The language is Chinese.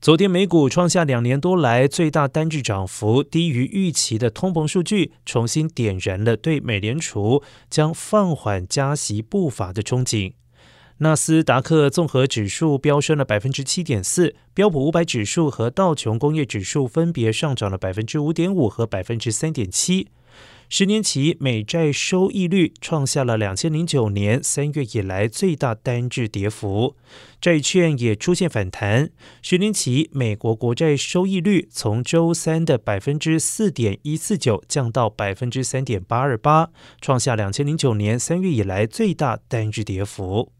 昨天美股创下两年多来最大单日涨幅，低于预期的通膨数据重新点燃了对美联储将放缓加息步伐的憧憬。纳斯达克综合指数飙升了百分之七点四，标普五百指数和道琼工业指数分别上涨了百分之五点五和百分之三点七。十年期美债收益率创下了两千零九年三月以来最大单日跌幅，债券也出现反弹。十年期美国国债收益率从周三的百分之四点一四九降到百分之三点八二八，创下两千零九年三月以来最大单日跌幅。